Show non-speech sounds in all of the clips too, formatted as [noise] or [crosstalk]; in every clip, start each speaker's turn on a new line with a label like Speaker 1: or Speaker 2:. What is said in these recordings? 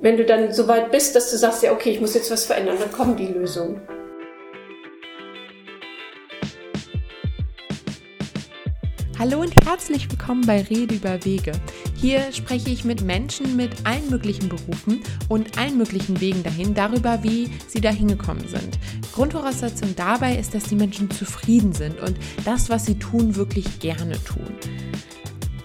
Speaker 1: wenn du dann so weit bist, dass du sagst, ja, okay, ich muss jetzt was verändern, dann kommen die Lösungen.
Speaker 2: Hallo und herzlich willkommen bei Rede über Wege. Hier spreche ich mit Menschen mit allen möglichen Berufen und allen möglichen Wegen dahin darüber, wie sie dahin gekommen sind. Grundvoraussetzung dabei ist, dass die Menschen zufrieden sind und das, was sie tun, wirklich gerne tun.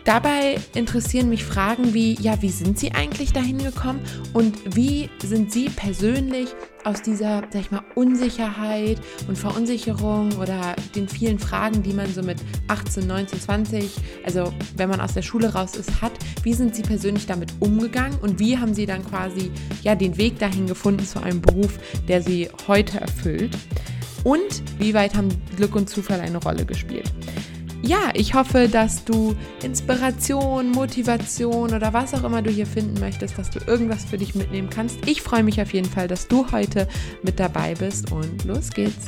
Speaker 2: Dabei interessieren mich Fragen wie, ja, wie sind Sie eigentlich dahin gekommen und wie sind Sie persönlich aus dieser, sag ich mal, Unsicherheit und Verunsicherung oder den vielen Fragen, die man so mit 18, 19, 20, also wenn man aus der Schule raus ist, hat, wie sind Sie persönlich damit umgegangen und wie haben Sie dann quasi, ja, den Weg dahin gefunden zu einem Beruf, der Sie heute erfüllt? Und wie weit haben Glück und Zufall eine Rolle gespielt? Ja, ich hoffe, dass du Inspiration, Motivation oder was auch immer du hier finden möchtest, dass du irgendwas für dich mitnehmen kannst. Ich freue mich auf jeden Fall, dass du heute mit dabei bist und los geht's.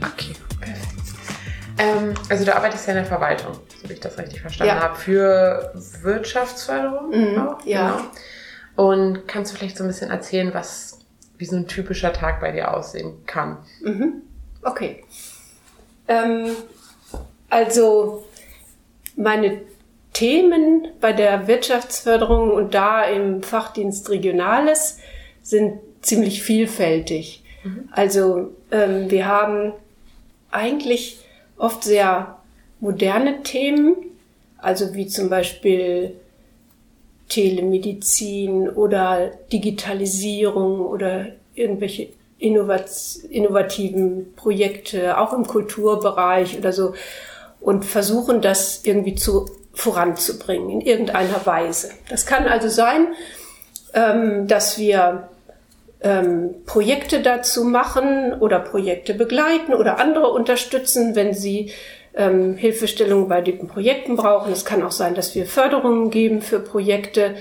Speaker 3: Okay, perfekt. Ähm, also du arbeitest ja in der Verwaltung, so wie ich das richtig verstanden ja. habe, für Wirtschaftsförderung
Speaker 1: mhm, auch? Ja.
Speaker 3: Genau. Und kannst du vielleicht so ein bisschen erzählen, was wie so ein typischer Tag bei dir aussehen kann?
Speaker 1: Mhm. Okay. Ähm, also meine Themen bei der Wirtschaftsförderung und da im Fachdienst Regionales sind ziemlich vielfältig. Mhm. Also ähm, wir haben eigentlich oft sehr moderne Themen, also wie zum Beispiel Telemedizin oder Digitalisierung oder irgendwelche innovativen Projekte, auch im Kulturbereich oder so, und versuchen das irgendwie zu, voranzubringen in irgendeiner Weise. Das kann also sein, ähm, dass wir ähm, Projekte dazu machen oder Projekte begleiten oder andere unterstützen, wenn sie ähm, Hilfestellung bei den Projekten brauchen. Es kann auch sein, dass wir Förderungen geben für Projekte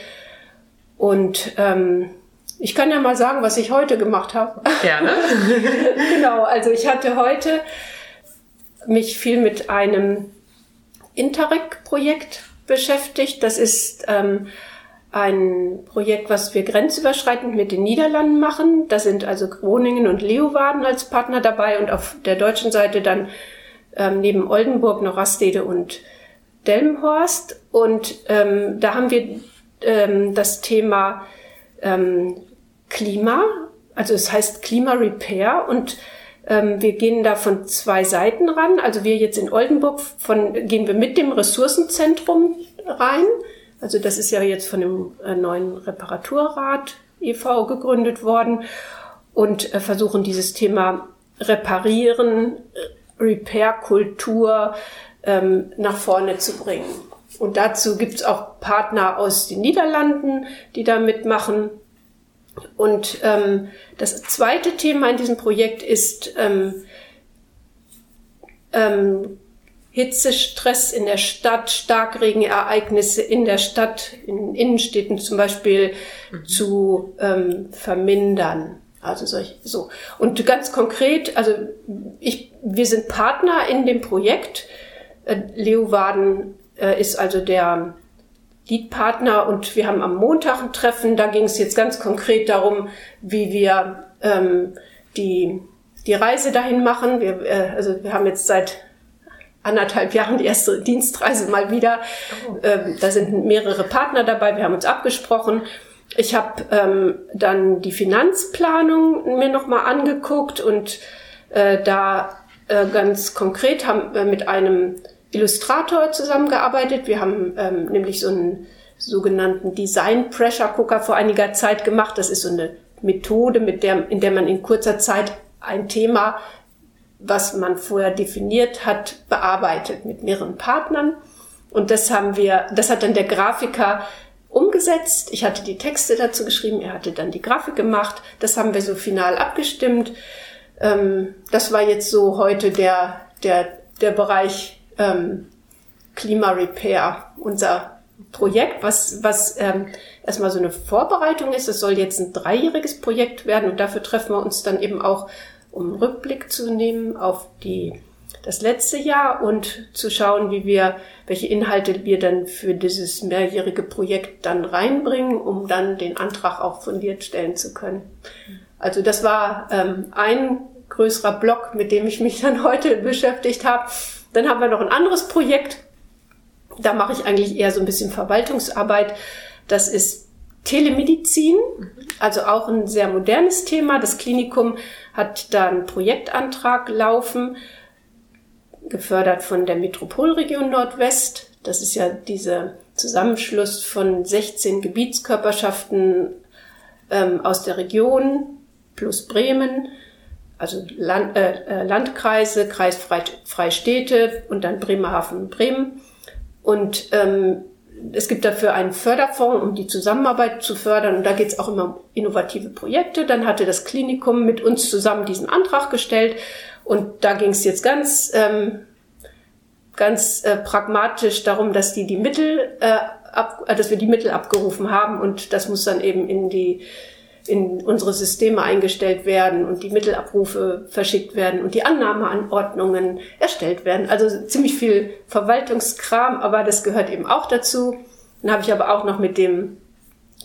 Speaker 1: und ähm, ich kann ja mal sagen, was ich heute gemacht habe.
Speaker 3: Gerne. [laughs]
Speaker 1: genau, also ich hatte heute mich viel mit einem Interreg-Projekt beschäftigt. Das ist ähm, ein Projekt, was wir grenzüberschreitend mit den Niederlanden machen. Da sind also Groningen und Leeuwarden als Partner dabei und auf der deutschen Seite dann ähm, neben Oldenburg noch Rastede und Delmenhorst. Und ähm, da haben wir ähm, das Thema ähm, Klima, also es heißt Klima Repair und ähm, wir gehen da von zwei Seiten ran. Also wir jetzt in Oldenburg von, gehen wir mit dem Ressourcenzentrum rein. Also das ist ja jetzt von dem äh, neuen Reparaturrat e.V. gegründet worden und äh, versuchen dieses Thema Reparieren, äh, Repair-Kultur ähm, nach vorne zu bringen. Und dazu gibt es auch Partner aus den Niederlanden, die da mitmachen. Und ähm, das zweite Thema in diesem Projekt ist ähm, ähm, Hitzestress in der Stadt, Starkregenereignisse in der Stadt, in Innenstädten zum Beispiel mhm. zu ähm, vermindern. Also solch, so. Und ganz konkret, also ich, wir sind Partner in dem Projekt. Äh, Leeuwarden äh, ist also der Leadpartner und wir haben am Montag ein Treffen. Da ging es jetzt ganz konkret darum, wie wir ähm, die, die Reise dahin machen. Wir, äh, also wir haben jetzt seit anderthalb Jahren die erste Dienstreise mal wieder. Oh. Ähm, da sind mehrere Partner dabei. Wir haben uns abgesprochen. Ich habe ähm, dann die Finanzplanung mir nochmal angeguckt und äh, da äh, ganz konkret haben wir mit einem Illustrator zusammengearbeitet. Wir haben ähm, nämlich so einen sogenannten Design Pressure Cooker vor einiger Zeit gemacht. Das ist so eine Methode, mit der, in der man in kurzer Zeit ein Thema, was man vorher definiert hat, bearbeitet mit mehreren Partnern. Und das haben wir, das hat dann der Grafiker umgesetzt. Ich hatte die Texte dazu geschrieben, er hatte dann die Grafik gemacht. Das haben wir so final abgestimmt. Ähm, das war jetzt so heute der, der, der Bereich ähm, Klima Repair, unser Projekt, was, was ähm, erstmal so eine Vorbereitung ist. Es soll jetzt ein dreijähriges Projekt werden und dafür treffen wir uns dann eben auch, um einen Rückblick zu nehmen auf die das letzte Jahr und zu schauen, wie wir, welche Inhalte wir dann für dieses mehrjährige Projekt dann reinbringen, um dann den Antrag auch fundiert stellen zu können. Also das war ähm, ein größerer Block, mit dem ich mich dann [laughs] heute beschäftigt habe. Dann haben wir noch ein anderes Projekt. Da mache ich eigentlich eher so ein bisschen Verwaltungsarbeit. Das ist Telemedizin, also auch ein sehr modernes Thema. Das Klinikum hat da einen Projektantrag laufen, gefördert von der Metropolregion Nordwest. Das ist ja dieser Zusammenschluss von 16 Gebietskörperschaften ähm, aus der Region plus Bremen, also Land, äh, äh Landkreise, kreisfreie Städte und dann Bremerhaven und Bremen. Und ähm, es gibt dafür einen Förderfonds, um die Zusammenarbeit zu fördern. Und da geht es auch immer um innovative Projekte. Dann hatte das Klinikum mit uns zusammen diesen Antrag gestellt. Und da ging es jetzt ganz, ähm, ganz äh, pragmatisch darum, dass die die Mittel, äh, ab, äh, dass wir die Mittel abgerufen haben. Und das muss dann eben in die in unsere Systeme eingestellt werden und die Mittelabrufe verschickt werden und die Annahmeanordnungen erstellt werden. Also ziemlich viel Verwaltungskram, aber das gehört eben auch dazu. Dann habe ich aber auch noch mit dem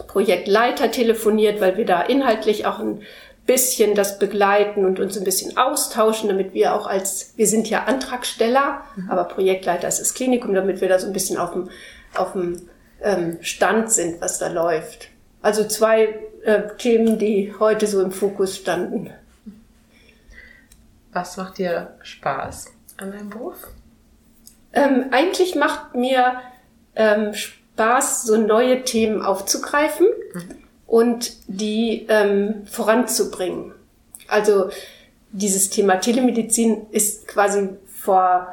Speaker 1: Projektleiter telefoniert, weil wir da inhaltlich auch ein bisschen das begleiten und uns ein bisschen austauschen, damit wir auch als, wir sind ja Antragsteller, mhm. aber Projektleiter ist das Klinikum, damit wir da so ein bisschen auf dem, auf dem ähm, Stand sind, was da läuft. Also zwei äh, Themen, die heute so im Fokus standen.
Speaker 2: Was macht dir Spaß an deinem Beruf?
Speaker 1: Ähm, eigentlich macht mir ähm, Spaß, so neue Themen aufzugreifen mhm. und die ähm, voranzubringen. Also dieses Thema Telemedizin ist quasi vor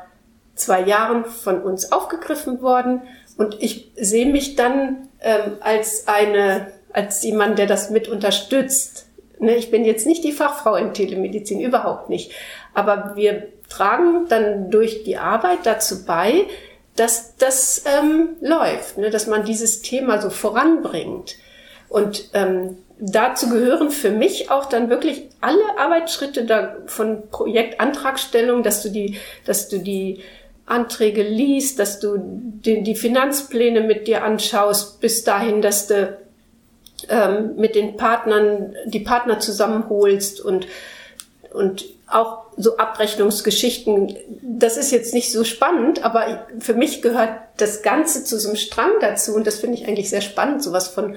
Speaker 1: zwei Jahren von uns aufgegriffen worden und ich sehe mich dann ähm, als eine als jemand, der das mit unterstützt. Ne, ich bin jetzt nicht die Fachfrau in Telemedizin, überhaupt nicht. Aber wir tragen dann durch die Arbeit dazu bei, dass das ähm, läuft, ne, dass man dieses Thema so voranbringt. Und ähm, dazu gehören für mich auch dann wirklich alle Arbeitsschritte da von Projektantragstellung, dass du die, dass du die Anträge liest, dass du die, die Finanzpläne mit dir anschaust, bis dahin, dass du ähm, mit den Partnern, die Partner zusammenholst und, und auch so Abrechnungsgeschichten. Das ist jetzt nicht so spannend, aber für mich gehört das Ganze zu so einem Strang dazu und das finde ich eigentlich sehr spannend, sowas von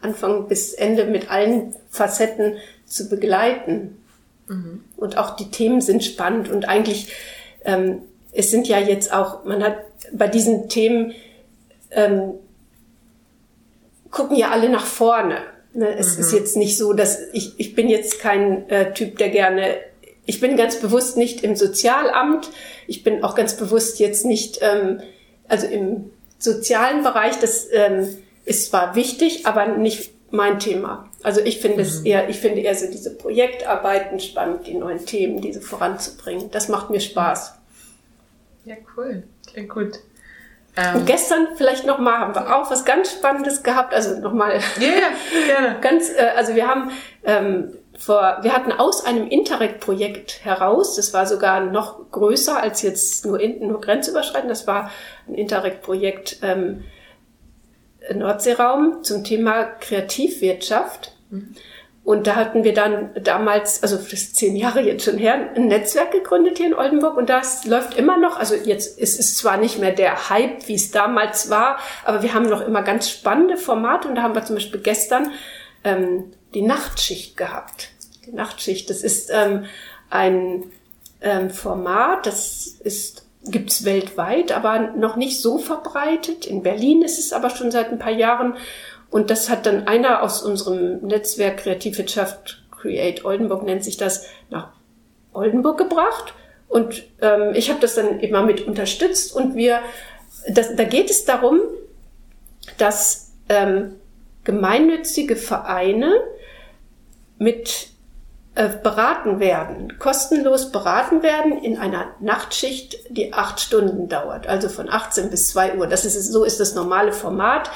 Speaker 1: Anfang bis Ende mit allen Facetten zu begleiten. Mhm. Und auch die Themen sind spannend und eigentlich, ähm, es sind ja jetzt auch, man hat bei diesen Themen ähm, gucken ja alle nach vorne. Ne? Es mhm. ist jetzt nicht so, dass ich, ich bin jetzt kein äh, Typ, der gerne, ich bin ganz bewusst nicht im Sozialamt, ich bin auch ganz bewusst jetzt nicht, ähm, also im sozialen Bereich, das ähm, ist zwar wichtig, aber nicht mein Thema. Also ich finde mhm. es eher, ich finde eher so diese Projektarbeiten spannend, die neuen Themen, diese voranzubringen. Das macht mir Spaß.
Speaker 2: Ja, cool. Klingt gut.
Speaker 1: Ähm, und gestern vielleicht nochmal haben wir auch was ganz Spannendes gehabt. Also nochmal. Ja, yeah, gerne. [laughs] ganz, äh, also wir haben ähm, vor, wir hatten aus einem Interreg-Projekt heraus, das war sogar noch größer als jetzt nur, in, nur grenzüberschreitend, das war ein Interreg-Projekt ähm, Nordseeraum zum Thema Kreativwirtschaft. Mhm. Und da hatten wir dann damals, also das ist zehn Jahre jetzt schon her, ein Netzwerk gegründet hier in Oldenburg und das läuft immer noch. Also jetzt ist es zwar nicht mehr der Hype, wie es damals war, aber wir haben noch immer ganz spannende Formate und da haben wir zum Beispiel gestern ähm, die Nachtschicht gehabt. Die Nachtschicht, das ist ähm, ein ähm, Format, das ist gibt's weltweit, aber noch nicht so verbreitet. In Berlin ist es aber schon seit ein paar Jahren und das hat dann einer aus unserem Netzwerk Kreativwirtschaft Create Oldenburg nennt sich das nach Oldenburg gebracht. Und ähm, ich habe das dann immer mit unterstützt. Und wir, das, da geht es darum, dass ähm, gemeinnützige Vereine mit äh, beraten werden, kostenlos beraten werden in einer Nachtschicht, die acht Stunden dauert, also von 18 bis 2 Uhr. Das ist, so ist das normale Format.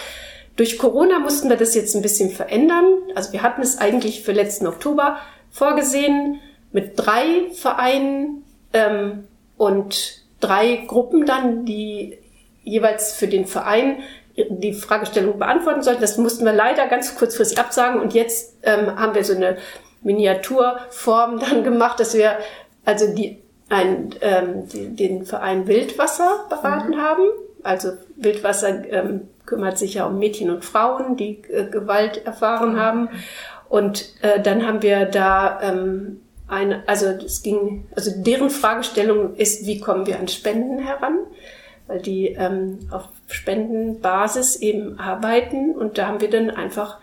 Speaker 1: Durch Corona mussten wir das jetzt ein bisschen verändern. Also wir hatten es eigentlich für letzten Oktober vorgesehen mit drei Vereinen ähm, und drei Gruppen dann, die jeweils für den Verein die Fragestellung beantworten sollten. Das mussten wir leider ganz kurzfristig absagen und jetzt ähm, haben wir so eine Miniaturform dann gemacht, dass wir also die, ein, ähm, die, den Verein Wildwasser beraten mhm. haben. Also Wildwasser ähm, kümmert sich ja um Mädchen und Frauen, die äh, Gewalt erfahren haben. Und äh, dann haben wir da ähm, eine, also es ging, also deren Fragestellung ist, wie kommen wir an Spenden heran? Weil die ähm, auf Spendenbasis eben arbeiten und da haben wir dann einfach,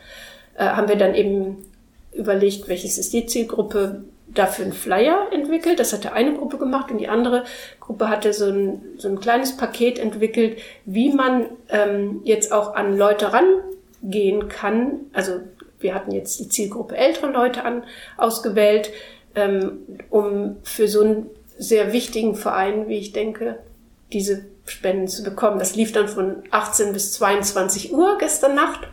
Speaker 1: äh, haben wir dann eben überlegt, welches ist die Zielgruppe, dafür einen Flyer entwickelt. Das hatte eine Gruppe gemacht und die andere Gruppe hatte so ein, so ein kleines Paket entwickelt, wie man ähm, jetzt auch an Leute rangehen kann. Also wir hatten jetzt die Zielgruppe ältere Leute an, ausgewählt, ähm, um für so einen sehr wichtigen Verein, wie ich denke, diese Spenden zu bekommen. Das lief dann von 18 bis 22 Uhr gestern Nacht.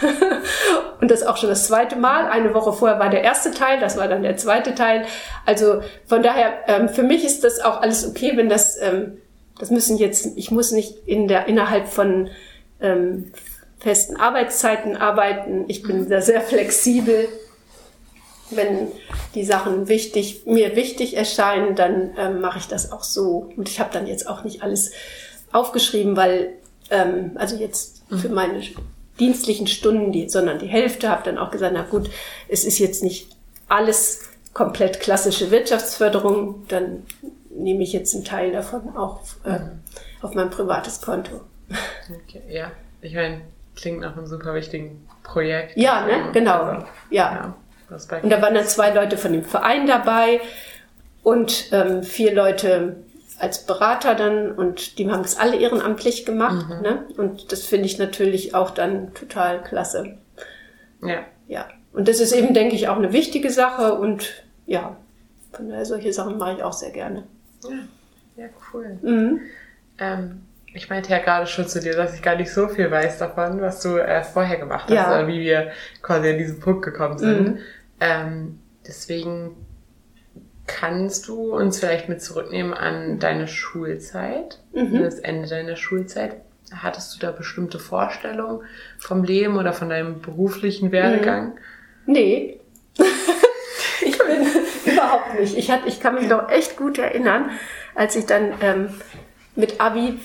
Speaker 1: [laughs] und das auch schon das zweite Mal. Eine Woche vorher war der erste Teil, das war dann der zweite Teil. Also von daher, ähm, für mich ist das auch alles okay, wenn das, ähm, das müssen jetzt, ich muss nicht in der, innerhalb von ähm, festen Arbeitszeiten arbeiten. Ich bin da sehr flexibel. Wenn die Sachen wichtig, mir wichtig erscheinen, dann ähm, mache ich das auch so. Und ich habe dann jetzt auch nicht alles aufgeschrieben, weil, ähm, also jetzt für mhm. meine dienstlichen Stunden, die, sondern die Hälfte, habe dann auch gesagt, na gut, es ist jetzt nicht alles komplett klassische Wirtschaftsförderung, dann nehme ich jetzt einen Teil davon auch äh, mhm. auf mein privates Konto.
Speaker 2: Okay, ja, ich meine, klingt nach einem super wichtigen Projekt.
Speaker 1: Ja, ne? genau. Also, ja. ja und da waren dann zwei Leute von dem Verein dabei und ähm, vier Leute als Berater dann und die haben es alle ehrenamtlich gemacht. Mhm. Ne? Und das finde ich natürlich auch dann total klasse. Ja. Ja. Und das ist eben, denke ich, auch eine wichtige Sache und ja, von daher solche Sachen mache ich auch sehr gerne.
Speaker 2: Ja, ja cool. Mhm. Ähm, ich meinte ja gerade schon zu dir, dass ich gar nicht so viel weiß davon, was du äh, vorher gemacht hast, ja. oder wie wir quasi an diesen Punkt gekommen sind. Mhm. Ähm, deswegen Kannst du uns vielleicht mit zurücknehmen an deine Schulzeit, mhm. das Ende deiner Schulzeit? Hattest du da bestimmte Vorstellungen vom Leben oder von deinem beruflichen Werdegang? Mhm.
Speaker 1: Nee. [laughs] ich bin [laughs] überhaupt nicht. Ich, hatte, ich kann mich noch echt gut erinnern, als ich dann ähm, mit Abi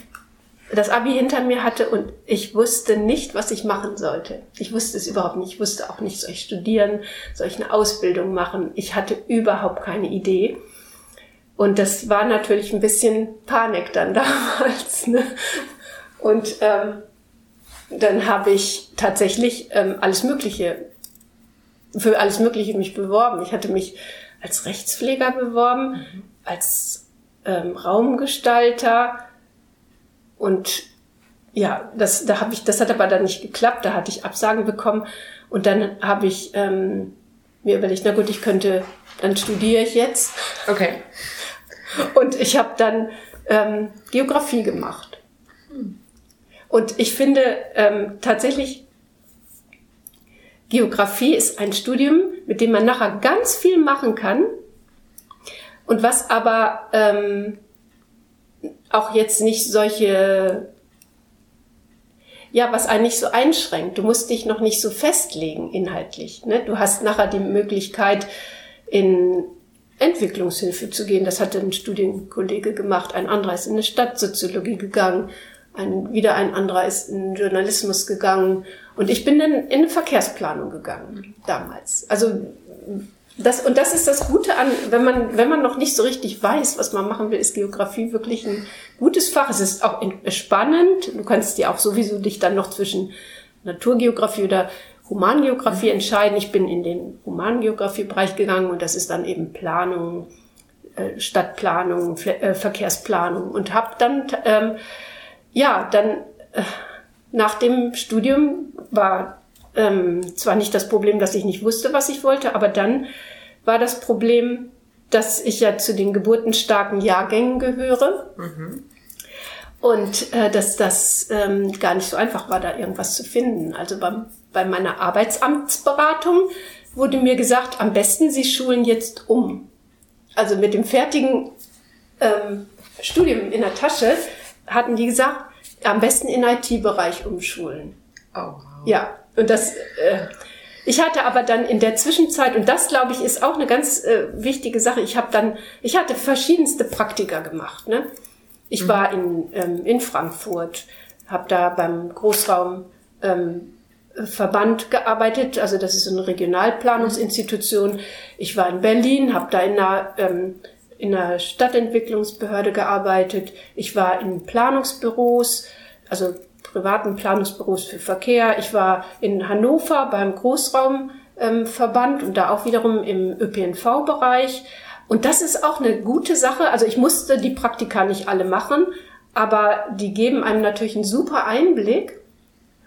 Speaker 1: das Abi hinter mir hatte und ich wusste nicht, was ich machen sollte. Ich wusste es überhaupt nicht. Ich wusste auch nicht, soll ich studieren, soll ich eine Ausbildung machen. Ich hatte überhaupt keine Idee. Und das war natürlich ein bisschen Panik dann [laughs] damals. Ne? Und ähm, dann habe ich tatsächlich ähm, alles Mögliche, für alles Mögliche mich beworben. Ich hatte mich als Rechtspfleger beworben, mhm. als ähm, Raumgestalter, und ja, das, da habe ich, das hat aber dann nicht geklappt. Da hatte ich Absagen bekommen und dann habe ich ähm, mir überlegt, na gut, ich könnte, dann studiere ich jetzt.
Speaker 2: Okay.
Speaker 1: Und ich habe dann ähm, Geografie gemacht. Und ich finde ähm, tatsächlich, Geografie ist ein Studium, mit dem man nachher ganz viel machen kann und was aber ähm, auch jetzt nicht solche, ja, was einen nicht so einschränkt. Du musst dich noch nicht so festlegen inhaltlich. Ne? Du hast nachher die Möglichkeit, in Entwicklungshilfe zu gehen. Das hat ein Studienkollege gemacht. Ein anderer ist in eine Stadtsoziologie gegangen. Ein, wieder ein anderer ist in Journalismus gegangen. Und ich bin dann in eine Verkehrsplanung gegangen damals. Also das, und das ist das Gute an, wenn man, wenn man noch nicht so richtig weiß, was man machen will, ist Geografie wirklich ein gutes Fach. Es ist auch spannend. Du kannst dir auch sowieso dich dann noch zwischen Naturgeografie oder Humangeografie entscheiden. Ich bin in den Humangeografiebereich gegangen und das ist dann eben Planung, äh, Stadtplanung, äh, Verkehrsplanung und habe dann, ähm, ja, dann äh, nach dem Studium war ähm, zwar nicht das Problem, dass ich nicht wusste, was ich wollte, aber dann war das Problem, dass ich ja zu den geburtenstarken Jahrgängen gehöre. Mhm. Und äh, dass das ähm, gar nicht so einfach war, da irgendwas zu finden. Also beim, bei meiner Arbeitsamtsberatung wurde mir gesagt, am besten Sie schulen jetzt um. Also mit dem fertigen ähm, Studium in der Tasche, hatten die gesagt, am besten in IT-Bereich umschulen. Oh, wow. Ja, und das, äh, ich hatte aber dann in der Zwischenzeit, und das glaube ich ist auch eine ganz äh, wichtige Sache, ich habe dann, ich hatte verschiedenste Praktika gemacht. Ne? Ich mhm. war in, ähm, in Frankfurt, habe da beim Großraum ähm, Verband gearbeitet, also das ist eine Regionalplanungsinstitution. Ich war in Berlin, habe da in einer, ähm, in einer Stadtentwicklungsbehörde gearbeitet. Ich war in Planungsbüros, also privaten Planungsbüros für Verkehr. Ich war in Hannover beim Großraumverband ähm, und da auch wiederum im ÖPNV-Bereich. Und das ist auch eine gute Sache. Also ich musste die Praktika nicht alle machen, aber die geben einem natürlich einen super Einblick.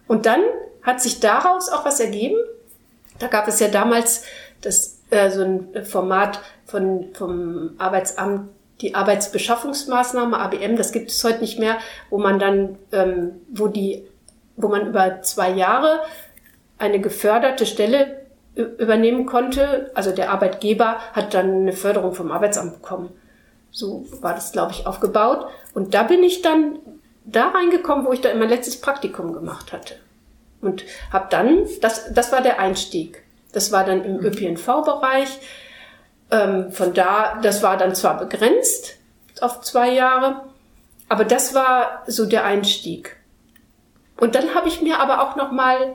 Speaker 1: Und dann hat sich daraus auch was ergeben. Da gab es ja damals das, äh, so ein Format von, vom Arbeitsamt, die Arbeitsbeschaffungsmaßnahme, ABM, das gibt es heute nicht mehr, wo man dann, ähm, wo die, wo man über zwei Jahre eine geförderte Stelle übernehmen konnte. Also der Arbeitgeber hat dann eine Förderung vom Arbeitsamt bekommen. So war das, glaube ich, aufgebaut. Und da bin ich dann da reingekommen, wo ich da mein letztes Praktikum gemacht hatte. Und habe dann, das, das war der Einstieg. Das war dann im mhm. ÖPNV-Bereich. Ähm, von da, das war dann zwar begrenzt auf zwei Jahre, aber das war so der Einstieg. Und dann habe ich mir aber auch noch mal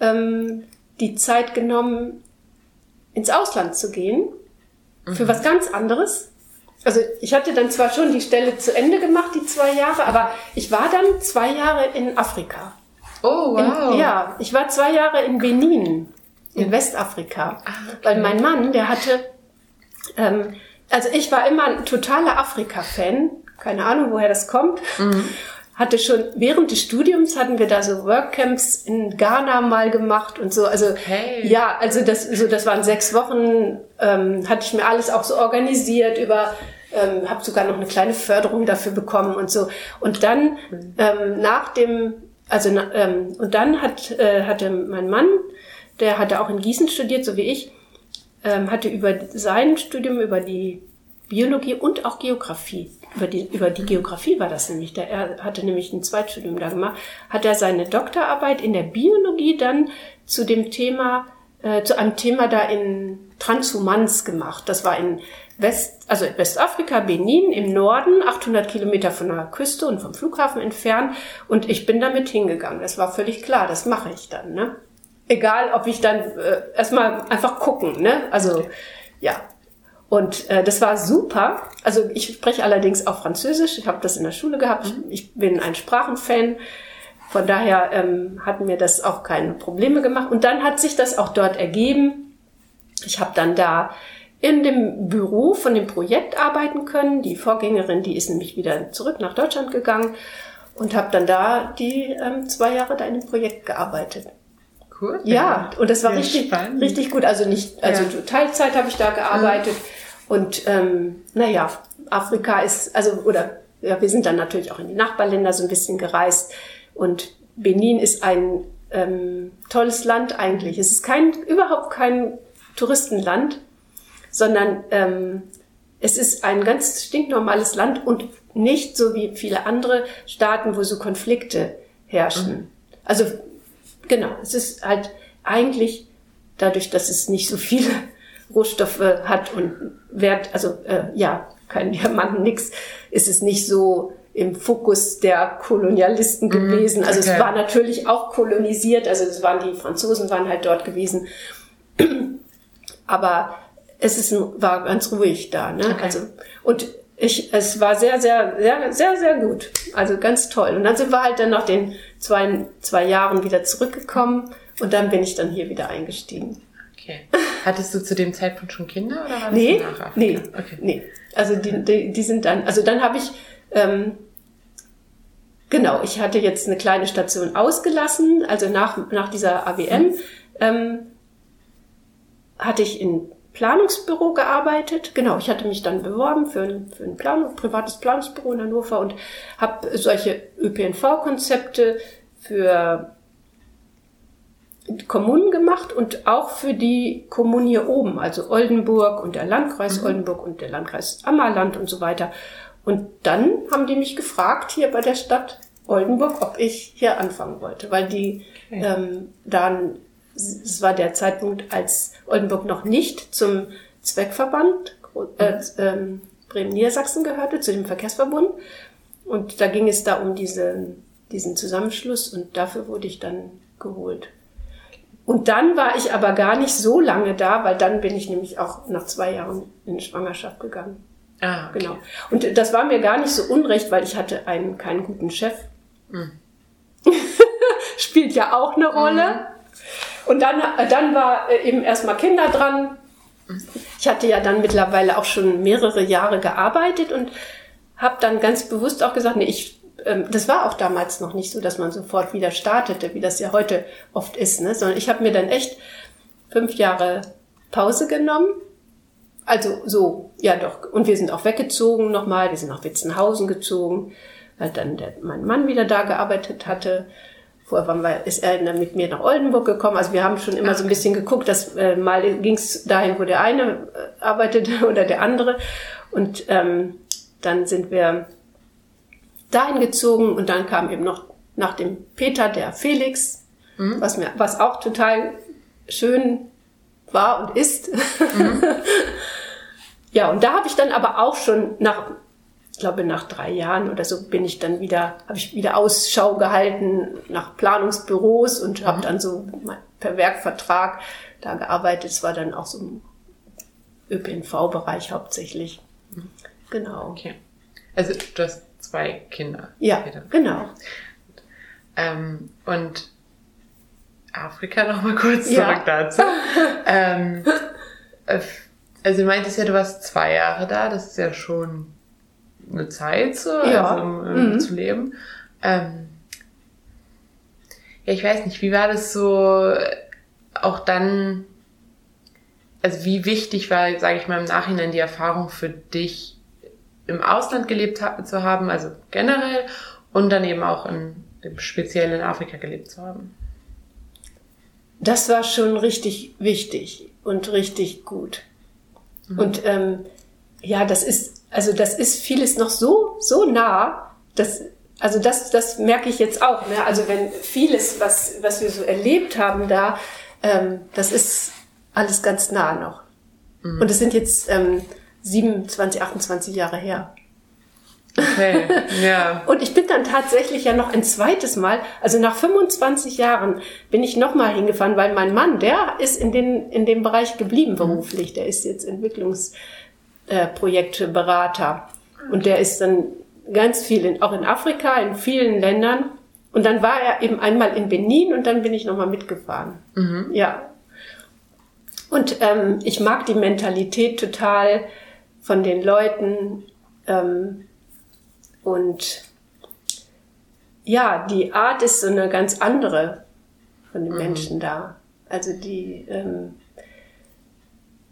Speaker 1: ähm, die Zeit genommen, ins Ausland zu gehen für mhm. was ganz anderes. Also ich hatte dann zwar schon die Stelle zu Ende gemacht, die zwei Jahre, aber ich war dann zwei Jahre in Afrika. Oh, wow. In, ja, ich war zwei Jahre in Benin, in Westafrika. Ah, okay. Weil mein Mann, der hatte, ähm, also ich war immer ein totaler Afrika-Fan. Keine Ahnung, woher das kommt. Mhm. Hatte schon während des Studiums hatten wir da so Workcamps in Ghana mal gemacht und so. Also hey. ja, also das, so das waren sechs Wochen. Ähm, hatte ich mir alles auch so organisiert über ähm, habe sogar noch eine kleine Förderung dafür bekommen und so. Und dann ähm, nach dem also ähm, und dann hat äh, hatte mein Mann, der hatte auch in Gießen studiert, so wie ich, ähm, hatte über sein Studium über die Biologie und auch Geografie. Über die, über die Geografie war das nämlich. Der, er hatte nämlich ein Zweitstudium da gemacht. Hat er seine Doktorarbeit in der Biologie dann zu dem Thema, äh, zu einem Thema da in Transhumanz gemacht. Das war in West, also Westafrika, Benin im Norden, 800 Kilometer von der Küste und vom Flughafen entfernt. Und ich bin damit hingegangen. Das war völlig klar, das mache ich dann. Ne? Egal, ob ich dann äh, erstmal einfach gucken. Ne? Also ja. Und äh, das war super. Also ich spreche allerdings auch Französisch. Ich habe das in der Schule gehabt. Mhm. Ich bin ein Sprachenfan. Von daher ähm, hat mir das auch keine Probleme gemacht. Und dann hat sich das auch dort ergeben. Ich habe dann da in dem Büro von dem Projekt arbeiten können. Die Vorgängerin, die ist nämlich wieder zurück nach Deutschland gegangen und habe dann da die ähm, zwei Jahre da in dem Projekt gearbeitet. Cool. Ja, und das war ja, richtig, spannend. richtig gut. Also nicht, also ja. Teilzeit habe ich da gearbeitet. Ja. Und ähm, naja, Afrika ist, also, oder ja, wir sind dann natürlich auch in die Nachbarländer so ein bisschen gereist. Und Benin ist ein ähm, tolles Land eigentlich. Es ist kein, überhaupt kein Touristenland sondern ähm, es ist ein ganz stinknormales Land und nicht so wie viele andere Staaten, wo so Konflikte herrschen. Mhm. Also genau, es ist halt eigentlich dadurch, dass es nicht so viele [laughs] Rohstoffe hat und Wert, also äh, ja, kein Diamanten, nix, ist es nicht so im Fokus der Kolonialisten mhm, gewesen. Also okay. es war natürlich auch kolonisiert, also es waren die Franzosen waren halt dort gewesen. [clears throat] Aber es ist, war ganz ruhig da. Ne? Okay. Also, und ich, es war sehr, sehr, sehr, sehr, sehr gut. Also ganz toll. Und dann sind wir halt dann nach den zwei, zwei Jahren wieder zurückgekommen und dann bin ich dann hier wieder eingestiegen.
Speaker 2: Okay. Hattest du zu dem Zeitpunkt schon Kinder oder war das
Speaker 1: nee, nach Afrika? Nee, okay. nee. Also die, die, die sind dann, also dann habe ich, ähm, genau, ich hatte jetzt eine kleine Station ausgelassen, also nach, nach dieser AWM mhm. ähm, hatte ich in Planungsbüro gearbeitet. Genau, ich hatte mich dann beworben für ein, für ein Plan, privates Planungsbüro in Hannover und habe solche ÖPNV-Konzepte für Kommunen gemacht und auch für die Kommunen hier oben, also Oldenburg und der Landkreis mhm. Oldenburg und der Landkreis Ammerland und so weiter. Und dann haben die mich gefragt hier bei der Stadt Oldenburg, ob ich hier anfangen wollte, weil die okay. ähm, dann, es war der Zeitpunkt, als Oldenburg noch nicht zum Zweckverband äh, ähm, Bremen-Niedersachsen gehörte, zu dem Verkehrsverbund. Und da ging es da um diese, diesen Zusammenschluss und dafür wurde ich dann geholt. Und dann war ich aber gar nicht so lange da, weil dann bin ich nämlich auch nach zwei Jahren in Schwangerschaft gegangen. Ah, okay. genau. Und das war mir gar nicht so unrecht, weil ich hatte einen keinen guten Chef. Mhm. [laughs] Spielt ja auch eine Rolle. Mhm. Und dann, dann war äh, eben erstmal Kinder dran. Ich hatte ja dann mittlerweile auch schon mehrere Jahre gearbeitet und habe dann ganz bewusst auch gesagt, nee, ich, ähm, das war auch damals noch nicht so, dass man sofort wieder startete, wie das ja heute oft ist, ne? sondern ich habe mir dann echt fünf Jahre Pause genommen. Also so, ja doch. Und wir sind auch weggezogen nochmal, wir sind nach Witzenhausen gezogen, weil dann der, mein Mann wieder da gearbeitet hatte. Vorher waren wir, ist er dann mit mir nach Oldenburg gekommen. Also wir haben schon immer so ein bisschen geguckt, dass äh, mal ging es dahin, wo der eine äh, arbeitete [laughs] oder der andere. Und ähm, dann sind wir dahin gezogen und dann kam eben noch nach dem Peter der Felix, mhm. was mir, was auch total schön war und ist. Mhm. [laughs] ja, und da habe ich dann aber auch schon nach ich glaube, nach drei Jahren oder so bin ich dann wieder, habe ich wieder Ausschau gehalten nach Planungsbüros und habe mhm. dann so per Werkvertrag da gearbeitet. Es war dann auch so im ÖPNV-Bereich hauptsächlich. Mhm. Genau. Okay.
Speaker 2: Also du hast zwei Kinder.
Speaker 1: Ja, Peter. genau.
Speaker 2: Ähm, und Afrika noch mal kurz zurück ja. dazu. ähm, äh, also du meintest ja, du warst zwei Jahre da. Das ist ja schon eine Zeit so, ja. also, um, mhm. zu leben. Ähm, ja, ich weiß nicht, wie war das so auch dann, also wie wichtig war, sage ich mal, im Nachhinein die Erfahrung für dich, im Ausland gelebt zu haben, also generell, und dann eben auch in, speziell in Afrika gelebt zu haben?
Speaker 1: Das war schon richtig wichtig und richtig gut. Mhm. Und ähm, ja, das ist also das ist vieles noch so, so nah, dass, also das, das merke ich jetzt auch. Ne? Also wenn vieles, was, was wir so erlebt haben da, ähm, das ist alles ganz nah noch. Mhm. Und es sind jetzt ähm, 27, 28 Jahre her. Okay, [laughs] ja. und ich bin dann tatsächlich ja noch ein zweites Mal, also nach 25 Jahren bin ich nochmal hingefahren, weil mein Mann, der ist in, den, in dem Bereich geblieben beruflich, der ist jetzt Entwicklungs- äh, Projektberater. Und der ist dann ganz viel, in, auch in Afrika, in vielen Ländern. Und dann war er eben einmal in Benin und dann bin ich nochmal mitgefahren. Mhm. Ja. Und ähm, ich mag die Mentalität total von den Leuten. Ähm, und ja, die Art ist so eine ganz andere von den mhm. Menschen da. Also die, ähm,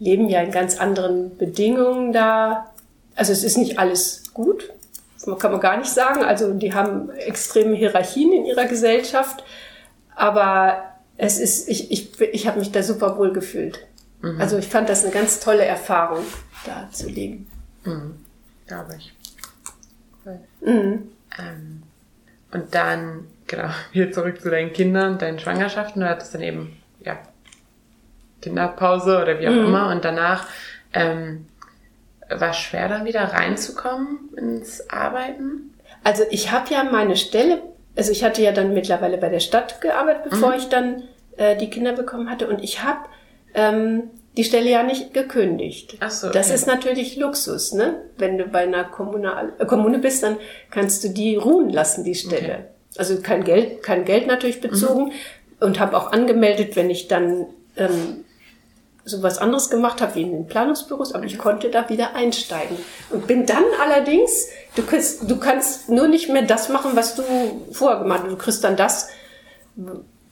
Speaker 1: leben ja in ganz anderen Bedingungen da. Also es ist nicht alles gut, das kann man gar nicht sagen. Also die haben extreme Hierarchien in ihrer Gesellschaft, aber es ist, ich, ich, ich habe mich da super wohl gefühlt. Mhm. Also ich fand das eine ganz tolle Erfahrung, da zu leben.
Speaker 2: Mhm. Glaube ich. Cool. Mhm. Ähm, und dann, genau, [laughs] wieder zurück zu deinen Kindern, deinen Schwangerschaften. Du hattest dann eben, ja, Kinderpause oder wie auch mhm. immer. Und danach ähm, war es schwer, dann wieder reinzukommen ins Arbeiten.
Speaker 1: Also ich habe ja meine Stelle, also ich hatte ja dann mittlerweile bei der Stadt gearbeitet, bevor mhm. ich dann äh, die Kinder bekommen hatte. Und ich habe ähm, die Stelle ja nicht gekündigt. Ach so, okay. Das ist natürlich Luxus, ne? Wenn du bei einer Kommunal äh, Kommune bist, dann kannst du die ruhen lassen, die Stelle. Okay. Also kein Geld, kein Geld natürlich bezogen mhm. und habe auch angemeldet, wenn ich dann ähm, so was anderes gemacht habe wie in den Planungsbüros, aber ich konnte da wieder einsteigen. Und bin dann allerdings, du kannst, du kannst nur nicht mehr das machen, was du vorher gemacht hast. Du kriegst dann das,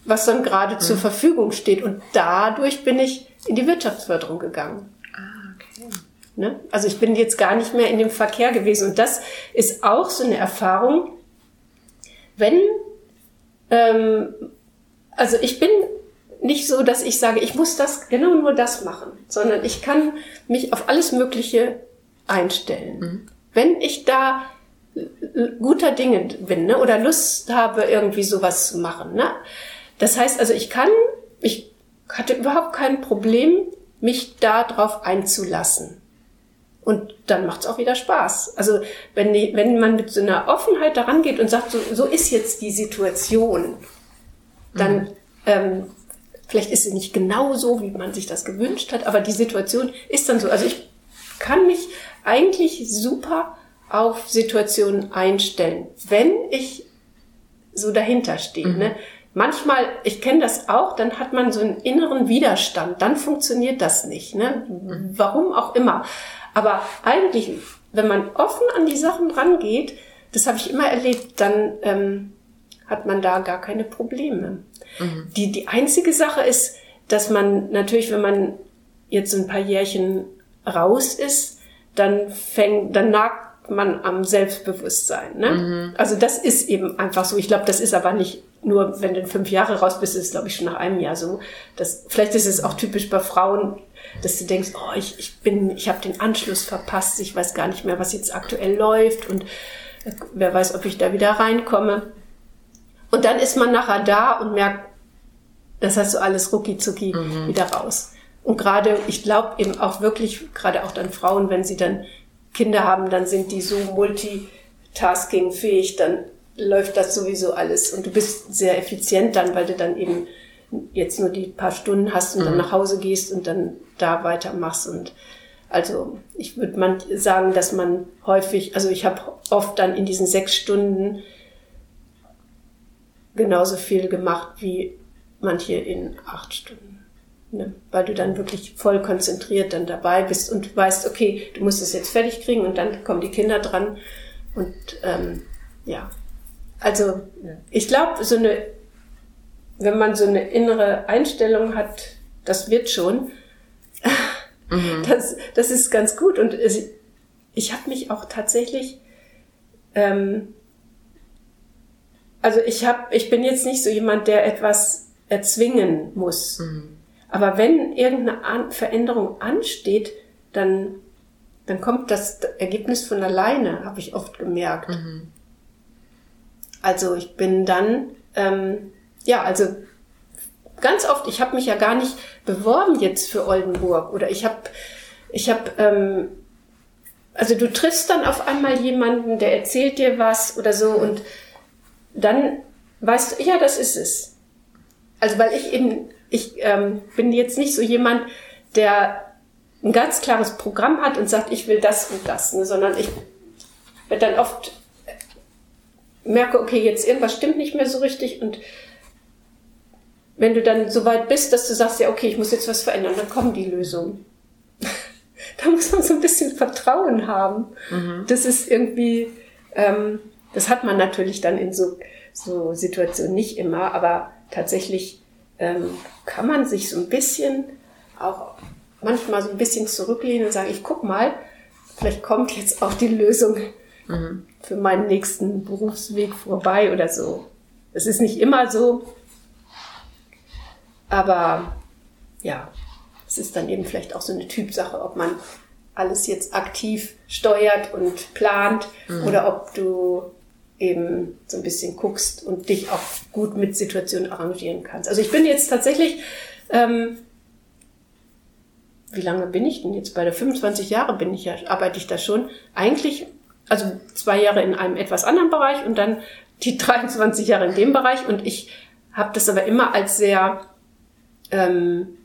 Speaker 1: was dann gerade mhm. zur Verfügung steht. Und dadurch bin ich in die Wirtschaftsförderung gegangen. Ah, okay. Ne? Also ich bin jetzt gar nicht mehr in dem Verkehr gewesen. Und das ist auch so eine Erfahrung, wenn, ähm, also ich bin nicht so, dass ich sage, ich muss das genau nur das machen, sondern ich kann mich auf alles Mögliche einstellen. Mhm. wenn ich da guter Dinge bin ne, oder Lust habe, irgendwie sowas zu machen. Ne? Das heißt also, ich kann, ich hatte überhaupt kein Problem, mich da drauf einzulassen. Und dann macht's auch wieder Spaß. Also wenn, die, wenn man mit so einer Offenheit daran geht und sagt, so, so ist jetzt die Situation, dann mhm. ähm, vielleicht ist sie nicht genau so, wie man sich das gewünscht hat, aber die Situation ist dann so. Also ich kann mich eigentlich super auf Situationen einstellen, wenn ich so dahinter stehe. Mhm. Ne? Manchmal, ich kenne das auch, dann hat man so einen inneren Widerstand, dann funktioniert das nicht. Ne? Mhm. Warum auch immer. Aber eigentlich, wenn man offen an die Sachen rangeht, das habe ich immer erlebt, dann ähm, hat man da gar keine Probleme. Mhm. Die, die einzige Sache ist, dass man natürlich, wenn man jetzt ein paar Jährchen raus ist, dann fängt, dann nagt man am Selbstbewusstsein. Ne? Mhm. Also das ist eben einfach so. Ich glaube, das ist aber nicht nur, wenn du fünf Jahre raus bist, ist glaube ich schon nach einem Jahr so. Das, vielleicht ist es auch typisch bei Frauen, dass du denkst, oh, ich, ich bin, ich habe den Anschluss verpasst, ich weiß gar nicht mehr, was jetzt aktuell läuft und äh, wer weiß, ob ich da wieder reinkomme. Und dann ist man nachher da und merkt, das hast du alles rucki zucki mhm. wieder raus. Und gerade, ich glaube eben auch wirklich, gerade auch dann Frauen, wenn sie dann Kinder haben, dann sind die so multitasking-fähig, dann läuft das sowieso alles. Und du bist sehr effizient dann, weil du dann eben jetzt nur die paar Stunden hast und mhm. dann nach Hause gehst und dann da weitermachst. Und also ich würde man sagen, dass man häufig, also ich habe oft dann in diesen sechs Stunden genauso viel gemacht wie manche in acht Stunden. Ne? Weil du dann wirklich voll konzentriert dann dabei bist und weißt, okay, du musst es jetzt fertig kriegen und dann kommen die Kinder dran. Und ähm, ja, also ich glaube, so eine wenn man so eine innere Einstellung hat, das wird schon, mhm. [laughs] das, das ist ganz gut. Und ich habe mich auch tatsächlich, ähm, also ich habe, ich bin jetzt nicht so jemand, der etwas erzwingen muss. Mhm. Aber wenn irgendeine Veränderung ansteht, dann, dann kommt das Ergebnis von alleine, habe ich oft gemerkt. Mhm. Also ich bin dann ähm, ja, also ganz oft, ich habe mich ja gar nicht beworben jetzt für Oldenburg oder ich habe, ich habe, ähm, also du triffst dann auf einmal jemanden, der erzählt dir was oder so und dann weißt du, ja, das ist es. Also weil ich eben, ich ähm, bin jetzt nicht so jemand, der ein ganz klares Programm hat und sagt, ich will das und das, ne, sondern ich werde dann oft merke, okay, jetzt irgendwas stimmt nicht mehr so richtig und wenn du dann so weit bist, dass du sagst, ja, okay, ich muss jetzt was verändern, dann kommen die Lösungen. [laughs] da muss man so ein bisschen Vertrauen haben. Mhm. Das ist irgendwie, ähm, das hat man natürlich dann in so, so Situationen nicht immer, aber tatsächlich ähm, kann man sich so ein bisschen auch manchmal so ein bisschen zurücklehnen und sagen, ich guck mal, vielleicht kommt jetzt auch die Lösung mhm. für meinen nächsten Berufsweg vorbei oder so. Es ist nicht immer so, aber ja, es ist dann eben vielleicht auch so eine Typsache, ob man alles jetzt aktiv steuert und plant mhm. oder ob du eben so ein bisschen guckst und dich auch gut mit Situationen arrangieren kannst. Also ich bin jetzt tatsächlich, ähm, wie lange bin ich denn jetzt bei der 25 Jahre bin ich ja, arbeite ich da schon. Eigentlich, also zwei Jahre in einem etwas anderen Bereich und dann die [laughs] 23 Jahre in dem Bereich und ich habe das aber immer als sehr ähm,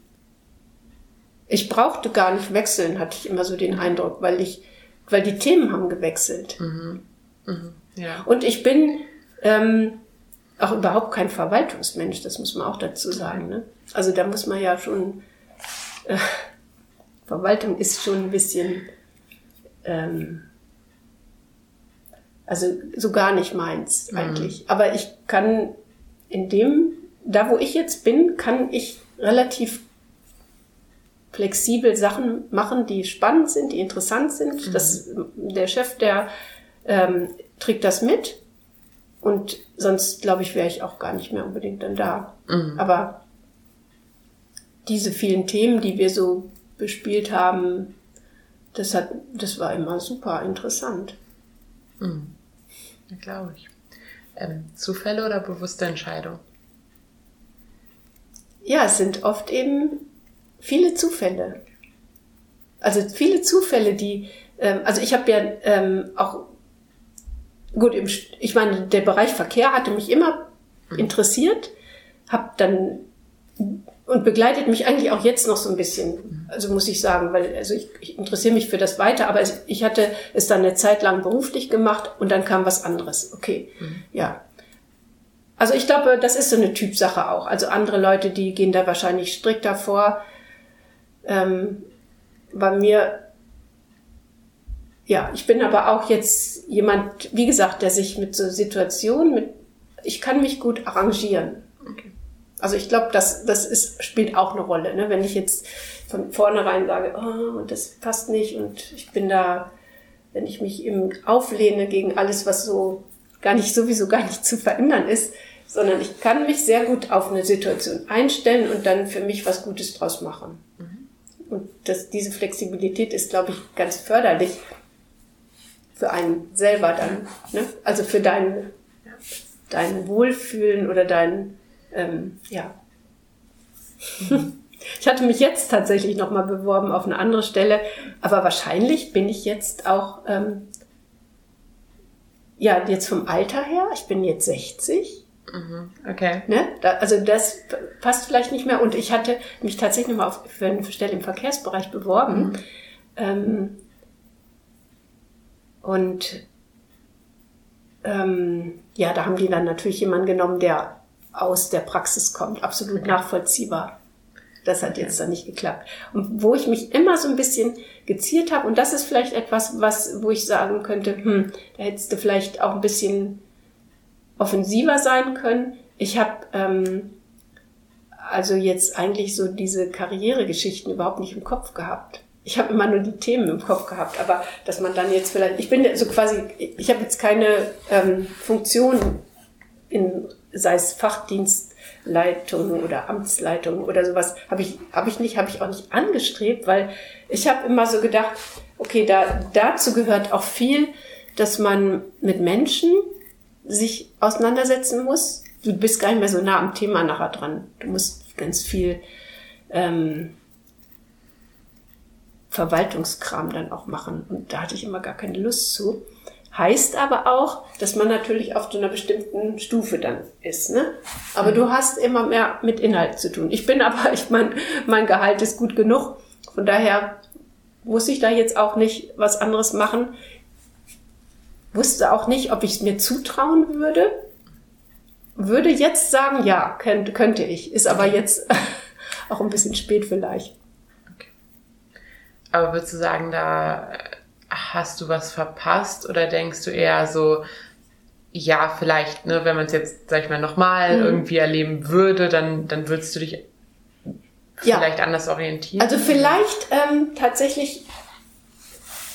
Speaker 1: ich brauchte gar nicht wechseln, hatte ich immer so den Eindruck, weil ich, weil die Themen haben gewechselt. Mhm. Mhm. Ja. Und ich bin ähm, auch überhaupt kein Verwaltungsmensch, das muss man auch dazu sagen. Ne? Also da muss man ja schon, äh, Verwaltung ist schon ein bisschen, ähm, also so gar nicht meins mhm. eigentlich. Aber ich kann in dem, da wo ich jetzt bin, kann ich relativ flexibel Sachen machen, die spannend sind, die interessant sind. Mhm. Das, der Chef, der ähm, trägt das mit. Und sonst, glaube ich, wäre ich auch gar nicht mehr unbedingt dann da. Mhm. Aber diese vielen Themen, die wir so bespielt haben, das hat, das war immer super interessant.
Speaker 2: Mhm. Glaube ich. Ähm, Zufälle oder bewusste Entscheidung?
Speaker 1: Ja, es sind oft eben viele Zufälle. Also viele Zufälle, die, ähm, also ich habe ja ähm, auch, gut, im, ich meine, der Bereich Verkehr hatte mich immer mhm. interessiert, habe dann und begleitet mich eigentlich auch jetzt noch so ein bisschen. Also muss ich sagen, weil also ich, ich interessiere mich für das weiter, aber ich hatte es dann eine Zeit lang beruflich gemacht und dann kam was anderes. Okay, mhm. ja. Also ich glaube, das ist so eine Typsache auch. Also andere Leute, die gehen da wahrscheinlich strikter vor. Ähm, bei mir, ja, ich bin aber auch jetzt jemand, wie gesagt, der sich mit so Situationen, mit, ich kann mich gut arrangieren. Okay. Also ich glaube, das, das ist, spielt auch eine Rolle. Ne? Wenn ich jetzt von vornherein sage, oh, das passt nicht und ich bin da, wenn ich mich eben auflehne gegen alles, was so gar nicht, sowieso gar nicht zu verändern ist, sondern ich kann mich sehr gut auf eine Situation einstellen und dann für mich was Gutes draus machen. Mhm. Und das, diese Flexibilität ist, glaube ich, ganz förderlich für einen selber dann. Ne? Also für dein, dein Wohlfühlen oder dein, ähm, ja. [laughs] Ich hatte mich jetzt tatsächlich nochmal beworben auf eine andere Stelle, aber wahrscheinlich bin ich jetzt auch, ähm, ja, jetzt vom Alter her, ich bin jetzt 60.
Speaker 2: Mhm, okay.
Speaker 1: Ne? Da, also das passt vielleicht nicht mehr. Und ich hatte mich tatsächlich nochmal auf, für eine Stelle im Verkehrsbereich beworben. Mhm. Ähm, und ähm, ja, da haben die dann natürlich jemanden genommen, der aus der Praxis kommt. Absolut okay. nachvollziehbar. Das hat jetzt dann nicht geklappt. Und wo ich mich immer so ein bisschen geziert habe, und das ist vielleicht etwas, was, wo ich sagen könnte, hm, da hättest du vielleicht auch ein bisschen offensiver sein können. Ich habe ähm, also jetzt eigentlich so diese Karrieregeschichten überhaupt nicht im Kopf gehabt. Ich habe immer nur die Themen im Kopf gehabt, aber dass man dann jetzt vielleicht, ich bin so quasi, ich habe jetzt keine ähm, Funktion in, sei es Fachdienstleitung oder Amtsleitung oder sowas, habe ich, habe ich nicht, habe ich auch nicht angestrebt, weil ich habe immer so gedacht, okay, da, dazu gehört auch viel, dass man mit Menschen sich auseinandersetzen muss. Du bist gar nicht mehr so nah am Thema nachher dran. Du musst ganz viel ähm, Verwaltungskram dann auch machen. Und da hatte ich immer gar keine Lust zu. Heißt aber auch, dass man natürlich auf so einer bestimmten Stufe dann ist. Ne? Aber du hast immer mehr mit Inhalt zu tun. Ich bin aber, [laughs] ich mein, mein Gehalt ist gut genug. Von daher muss ich da jetzt auch nicht was anderes machen. Wusste auch nicht, ob ich es mir zutrauen würde. Würde jetzt sagen, ja, könnte, könnte ich. Ist aber jetzt [laughs] auch ein bisschen spät vielleicht.
Speaker 2: Aber würdest du sagen, da hast du was verpasst oder denkst du eher so, ja, vielleicht, ne, wenn man es jetzt, sag ich mal, nochmal mhm. irgendwie erleben würde, dann, dann würdest du dich vielleicht ja. anders orientieren?
Speaker 1: Also vielleicht ähm, tatsächlich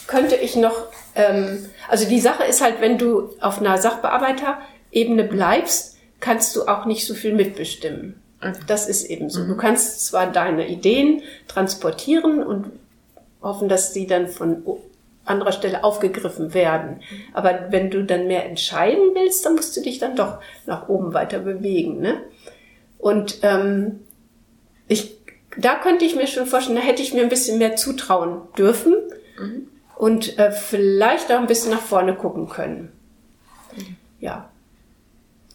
Speaker 1: könnte ich noch, ähm, also die Sache ist halt, wenn du auf einer Sachbearbeiterebene bleibst, kannst du auch nicht so viel mitbestimmen. Das ist eben so. Mhm. Du kannst zwar deine Ideen transportieren und hoffen, dass sie dann von anderer Stelle aufgegriffen werden. Aber wenn du dann mehr entscheiden willst, dann musst du dich dann doch nach oben weiter bewegen. Ne? Und ähm, ich, da könnte ich mir schon vorstellen, da hätte ich mir ein bisschen mehr zutrauen dürfen mhm. und äh, vielleicht auch ein bisschen nach vorne gucken können. Mhm. Ja.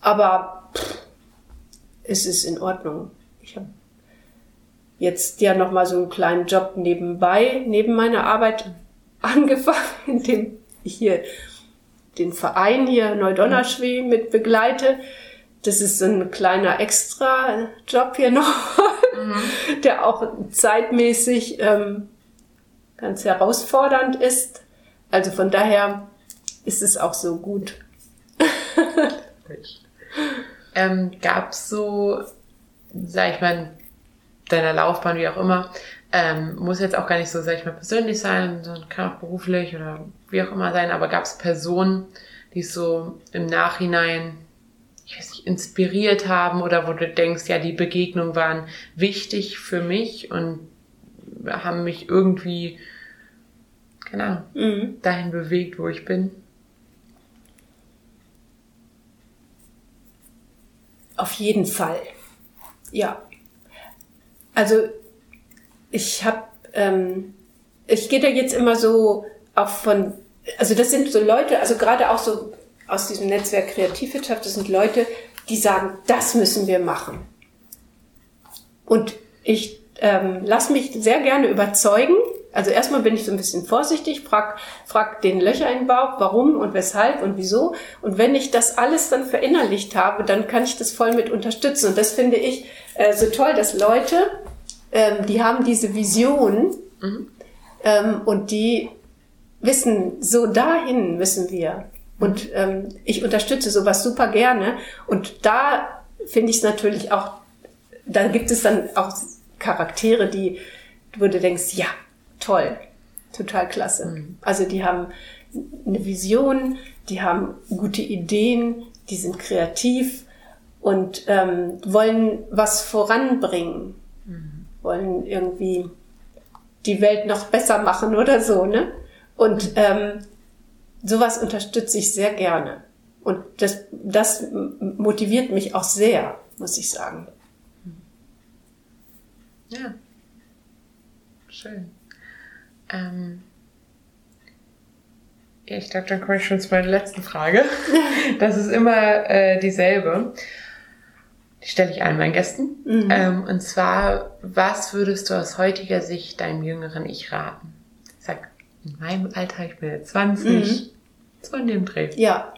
Speaker 1: Aber pff, es ist in Ordnung. Ich habe jetzt ja noch mal so einen kleinen Job nebenbei, neben meiner Arbeit [laughs] angefangen, indem ich hier den Verein hier Neudonnerschwee mit begleite. Das ist ein kleiner Extra-Job hier noch, mhm. [laughs] der auch zeitmäßig ähm, ganz herausfordernd ist. Also von daher ist es auch so gut. [laughs]
Speaker 2: ähm, Gab es so, sag ich mal, deiner Laufbahn, wie auch immer, ähm, muss jetzt auch gar nicht so, sag ich mal, persönlich sein, sondern kann auch beruflich oder wie auch immer sein, aber gab es Personen, die so im Nachhinein, ich weiß nicht, inspiriert haben oder wo du denkst, ja, die Begegnungen waren wichtig für mich und haben mich irgendwie, genau, mhm. dahin bewegt, wo ich bin.
Speaker 1: Auf jeden Fall. Ja. Also ich habe, ähm, ich gehe da jetzt immer so auch von, also das sind so Leute, also gerade auch so aus diesem Netzwerk Kreativwirtschaft, das sind Leute, die sagen, das müssen wir machen. Und ich ähm, lasse mich sehr gerne überzeugen. Also erstmal bin ich so ein bisschen vorsichtig, frag, frag den Löcher im Bauch, warum und weshalb und wieso. Und wenn ich das alles dann verinnerlicht habe, dann kann ich das voll mit unterstützen. Und das finde ich äh, so toll, dass Leute, ähm, die haben diese Vision mhm. ähm, und die wissen, so dahin müssen wir. Und ähm, ich unterstütze sowas super gerne. Und da finde ich es natürlich auch, da gibt es dann auch Charaktere, die, wo du denkst, ja, toll, total klasse. Mhm. Also die haben eine Vision, die haben gute Ideen, die sind kreativ und ähm, wollen was voranbringen, mhm. Wollen irgendwie die Welt noch besser machen oder so, ne? Und ähm, sowas unterstütze ich sehr gerne. Und das, das motiviert mich auch sehr, muss ich sagen.
Speaker 2: Ja. Schön. Ähm, ich glaube, dann komme ich schon zu meiner letzten Frage. [laughs] Das ist immer äh, dieselbe. Die stelle ich allen meinen Gästen. Mhm. Ähm, und zwar, was würdest du aus heutiger Sicht deinem jüngeren Ich raten? Sag, in meinem Alter, ich bin jetzt 20, mhm. so in dem Dreh.
Speaker 1: Ja.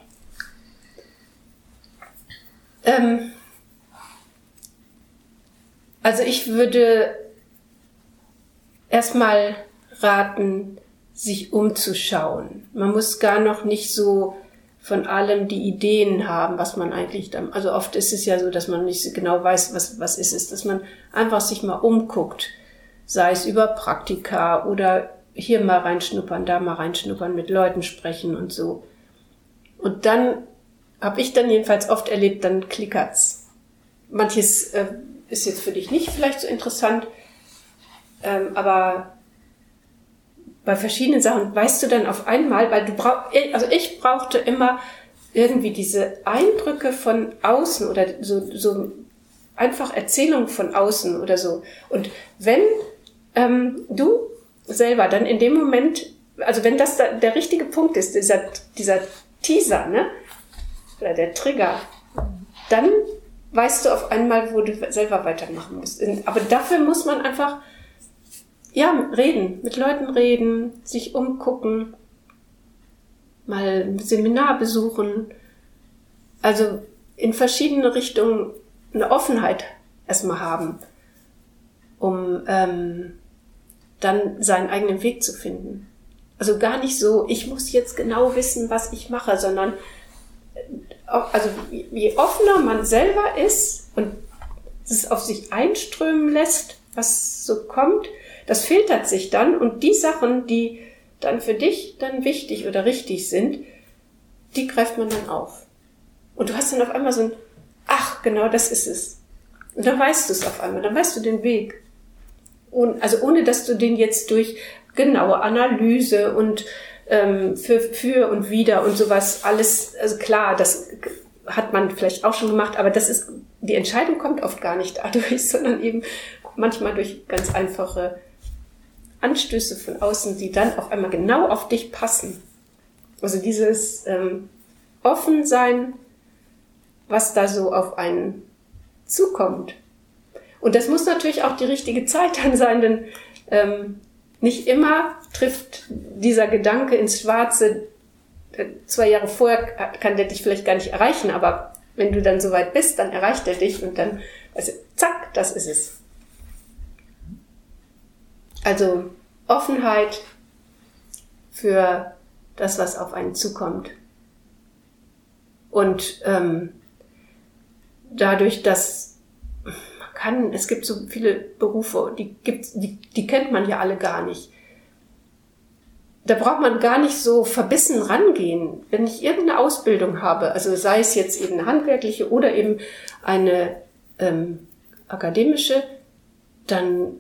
Speaker 1: Ähm, also ich würde erstmal raten, sich umzuschauen. Man muss gar noch nicht so von allem die Ideen haben, was man eigentlich dann, also oft ist es ja so, dass man nicht genau weiß, was, was ist es, dass man einfach sich mal umguckt, sei es über Praktika oder hier mal reinschnuppern, da mal reinschnuppern, mit Leuten sprechen und so. Und dann habe ich dann jedenfalls oft erlebt, dann klickert's. Manches äh, ist jetzt für dich nicht vielleicht so interessant, ähm, aber bei verschiedenen Sachen weißt du dann auf einmal, weil du brauchst, also ich brauchte immer irgendwie diese Eindrücke von außen oder so, so einfach Erzählungen von außen oder so. Und wenn ähm, du selber dann in dem Moment, also wenn das da der richtige Punkt ist, dieser, dieser Teaser, ne? Oder der Trigger, dann weißt du auf einmal, wo du selber weitermachen musst. Aber dafür muss man einfach, ja, reden, mit Leuten reden, sich umgucken, mal ein Seminar besuchen. Also in verschiedene Richtungen eine Offenheit erstmal haben, um ähm, dann seinen eigenen Weg zu finden. Also gar nicht so, ich muss jetzt genau wissen, was ich mache, sondern also je offener man selber ist und es auf sich einströmen lässt, was so kommt, das filtert sich dann und die Sachen, die dann für dich dann wichtig oder richtig sind, die greift man dann auf. Und du hast dann auf einmal so ein, ach, genau das ist es. Und dann weißt du es auf einmal, dann weißt du den Weg. Und, also ohne, dass du den jetzt durch genaue Analyse und ähm, für, für und wieder und sowas alles, also klar, das hat man vielleicht auch schon gemacht, aber das ist, die Entscheidung kommt oft gar nicht dadurch, [laughs] sondern eben manchmal durch ganz einfache Anstöße von außen, die dann auf einmal genau auf dich passen. Also dieses ähm, offen sein, was da so auf einen zukommt. Und das muss natürlich auch die richtige Zeit dann sein, denn ähm, nicht immer trifft dieser Gedanke ins Schwarze. Äh, zwei Jahre vorher kann der dich vielleicht gar nicht erreichen, aber wenn du dann soweit bist, dann erreicht er dich und dann, also zack, das ist es. Also Offenheit für das, was auf einen zukommt. Und ähm, dadurch, dass kann, es gibt so viele Berufe, die gibt's, die, die kennt man ja alle gar nicht. Da braucht man gar nicht so verbissen rangehen. Wenn ich irgendeine Ausbildung habe, also sei es jetzt eben eine handwerkliche oder eben eine ähm, akademische, dann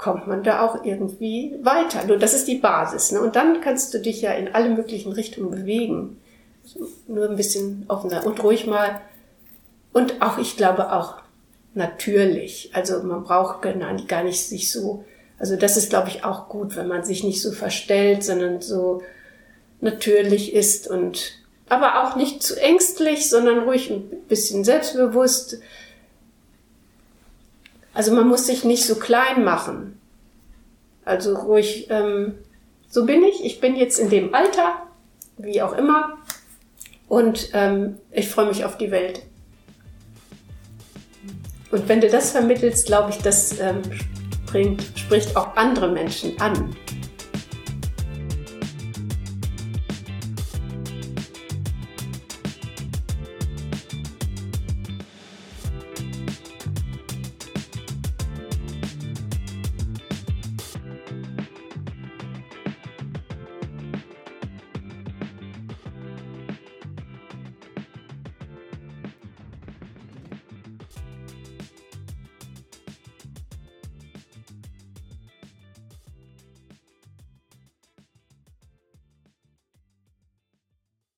Speaker 1: kommt man da auch irgendwie weiter. Nur das ist die Basis. Ne? Und dann kannst du dich ja in alle möglichen Richtungen bewegen. Nur ein bisschen offener und ruhig mal. Und auch, ich glaube auch natürlich. Also man braucht gar nicht sich so, also das ist, glaube ich, auch gut, wenn man sich nicht so verstellt, sondern so natürlich ist und aber auch nicht zu ängstlich, sondern ruhig ein bisschen selbstbewusst. Also man muss sich nicht so klein machen. Also ruhig, ähm, so bin ich. Ich bin jetzt in dem Alter, wie auch immer. Und ähm, ich freue mich auf die Welt. Und wenn du das vermittelst, glaube ich, das ähm, bringt, spricht auch andere Menschen an.